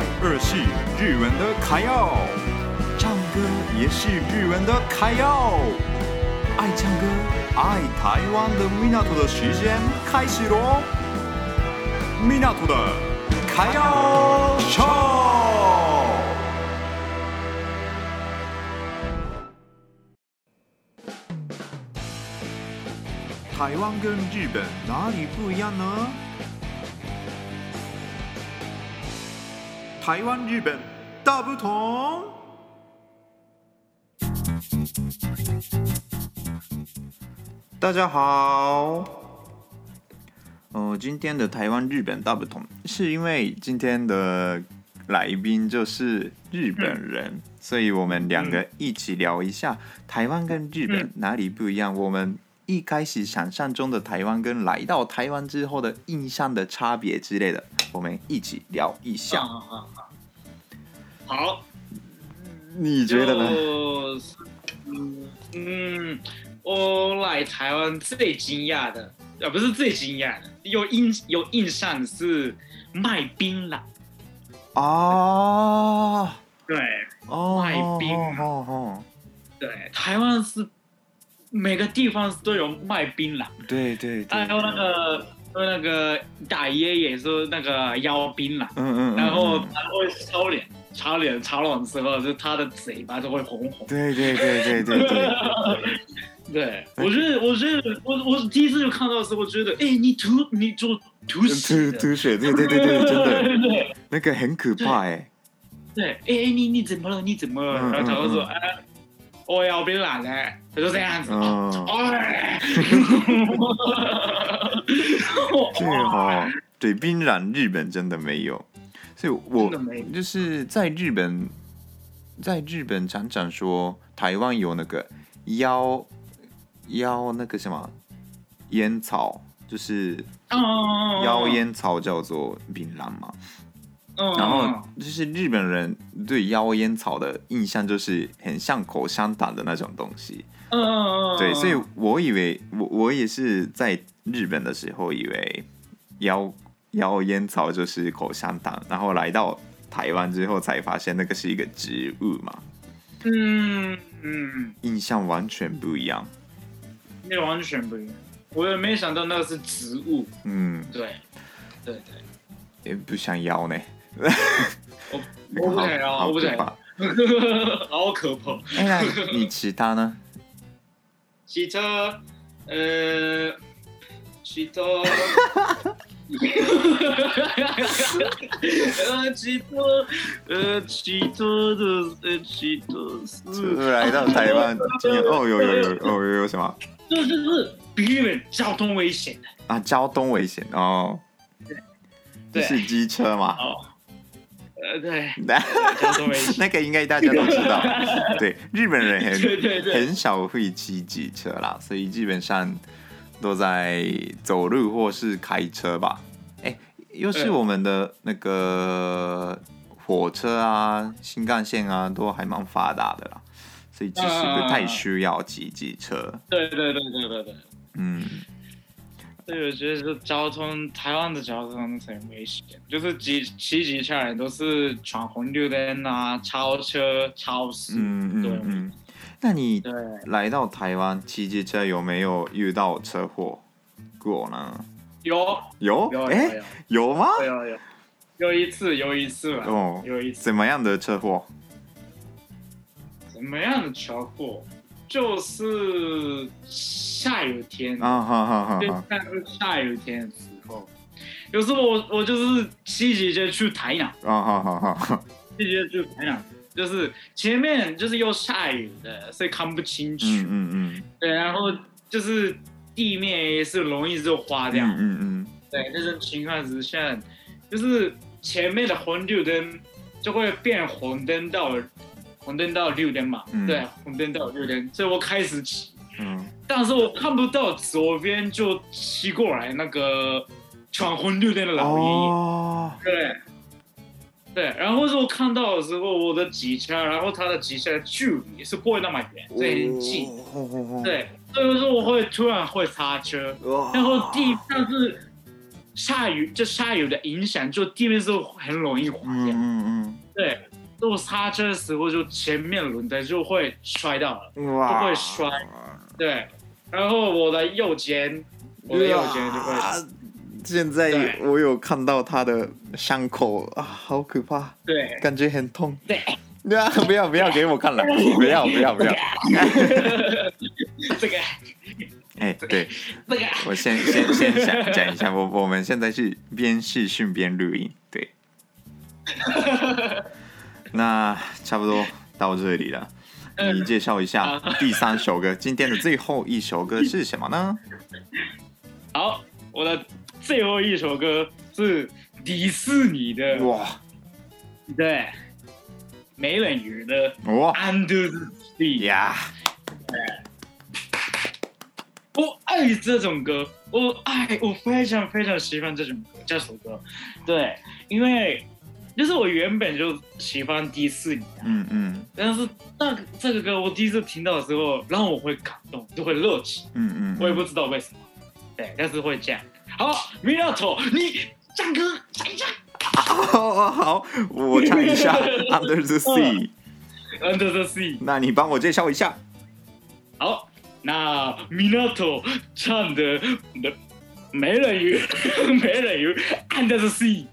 爱日系日文的卡耀，唱歌也是日文的卡耀，爱唱歌爱台湾的米娜图的时间开始喽，米娜图的卡耀秀。台湾跟日本哪里不一样呢？台湾、日本大不同。大家好，呃，今天的台湾、日本大不同，是因为今天的来宾就是日本人，嗯、所以我们两个一起聊一下台湾跟日本哪里不一样。嗯、我们一开始想象中的台湾跟来到台湾之后的印象的差别之类的。我们一起聊一下。好，你觉得呢？嗯，嗯，我来台湾最惊讶的，呃，不是最惊讶的，有印有印象的是卖槟榔。哦，对，哦，卖槟榔。哦，对，台湾是每个地方都有卖槟榔。对对对。还有那个。说那个大爷也是那个妖兵嘛，嗯嗯，然后他会烧脸，擦脸擦完之后，就他的嘴巴就会红红。对对对对对对。对，我觉得，我觉得，我我第一次就看到的时候，我觉得，哎，你吐，你就吐血，吐血，对对对对，真的，对，那个很可怕哎。对，哎哎，你你怎么了？你怎么了？然后他就说，哎，我要槟榔嘞，他就这样子。哎。对哈，对冰染，日本真的没有，所以我就是在日本，在日本常常说台湾有那个妖妖那个什么烟草，就是妖烟草叫做槟榔嘛，然后就是日本人对妖烟草的印象就是很像口香糖的那种东西，嗯对，所以我以为我我也是在。日本的时候以为妖妖烟草就是口香糖，然后来到台湾之后才发现那个是一个植物嘛。嗯嗯，印象完全不一样。那完全不一样，我也没想到那个是植物。嗯，对对对，也不像妖呢。我 我不想要，我不想要，好可怕。哎，那你其他呢？其他呃。其他，呃，其他，呃，其他的，呃，其他是来到台湾，今天哦，有有有哦，有有什么？这就是避免交通危险的啊，交通危险哦，对，是机车嘛？哦，呃，对，那个应该大家都知道。对，日本人很很少会骑机车啦，所以基本上。都在走路或是开车吧，哎，又是我们的那个火车啊、新干线啊，都还蛮发达的啦，所以其实不太需要骑机车。对对对对对对，嗯，所以我觉得是交通，台湾的交通很危险，就是骑骑机车人都是闯红绿灯啊、超车、超时，嗯嗯嗯。那你来到台湾骑机车有没有遇到车祸过呢？有有有哎有吗？有有有一次有一次哦有一次怎么样的车祸？怎么样的车祸？就是下雨天啊哈哈哈！就是下雨天的时候，有时候我我就是骑机车去台南啊哈哈哈！骑机车去台南。就是前面就是又下雨的，所以看不清楚。嗯嗯，嗯对，然后就是地面也是容易就花掉。嗯嗯，嗯对，那种情况之下，就是前面的红绿灯就会变红灯到红灯到绿灯嘛。嗯、对，红灯到绿灯，所以我开始骑。嗯。但是我看不到左边就骑过来那个闯红绿灯的老爷爷。哦。对。对，然后是我看到的时候，我的机车，然后他的机车的距离也是不会那么远，所以很近。对，所以说我会突然会刹车，然后地上是下雨，就下雨的影响，就地面是很容易滑掉。嗯嗯嗯。对，如果刹车的时候，就前面轮胎就会摔到了，哇就会摔。对，然后我的右肩，我的右肩就会。现在我有看到他的伤口啊，好可怕。对，感觉很痛。对。对啊，不要不要给我看了，不要不要不要。这个，哎，对，这个，我先先先讲讲一下，我我们现在是边视讯边录音，对。那差不多到这里了，你介绍一下第三首歌，今天的最后一首歌是什么呢？好，我的最后一首歌是迪士尼的。哇，对。美人鱼的《Under the Sea》呀，我爱这种歌，我爱，我非常非常喜欢这种歌，这首歌，对，因为就是我原本就喜欢迪士尼，嗯嗯，但是那这个歌我第一次听到的时候，让我会感动，就会热情，嗯嗯，我也不知道为什么，对，但是会这样。好，米纳托，你唱歌唱一下。好，好，我唱一下 《Under the Sea》。Under the Sea。那你帮我介绍一下。好，那米纳托唱的的美人鱼，美人鱼《Under the Sea》。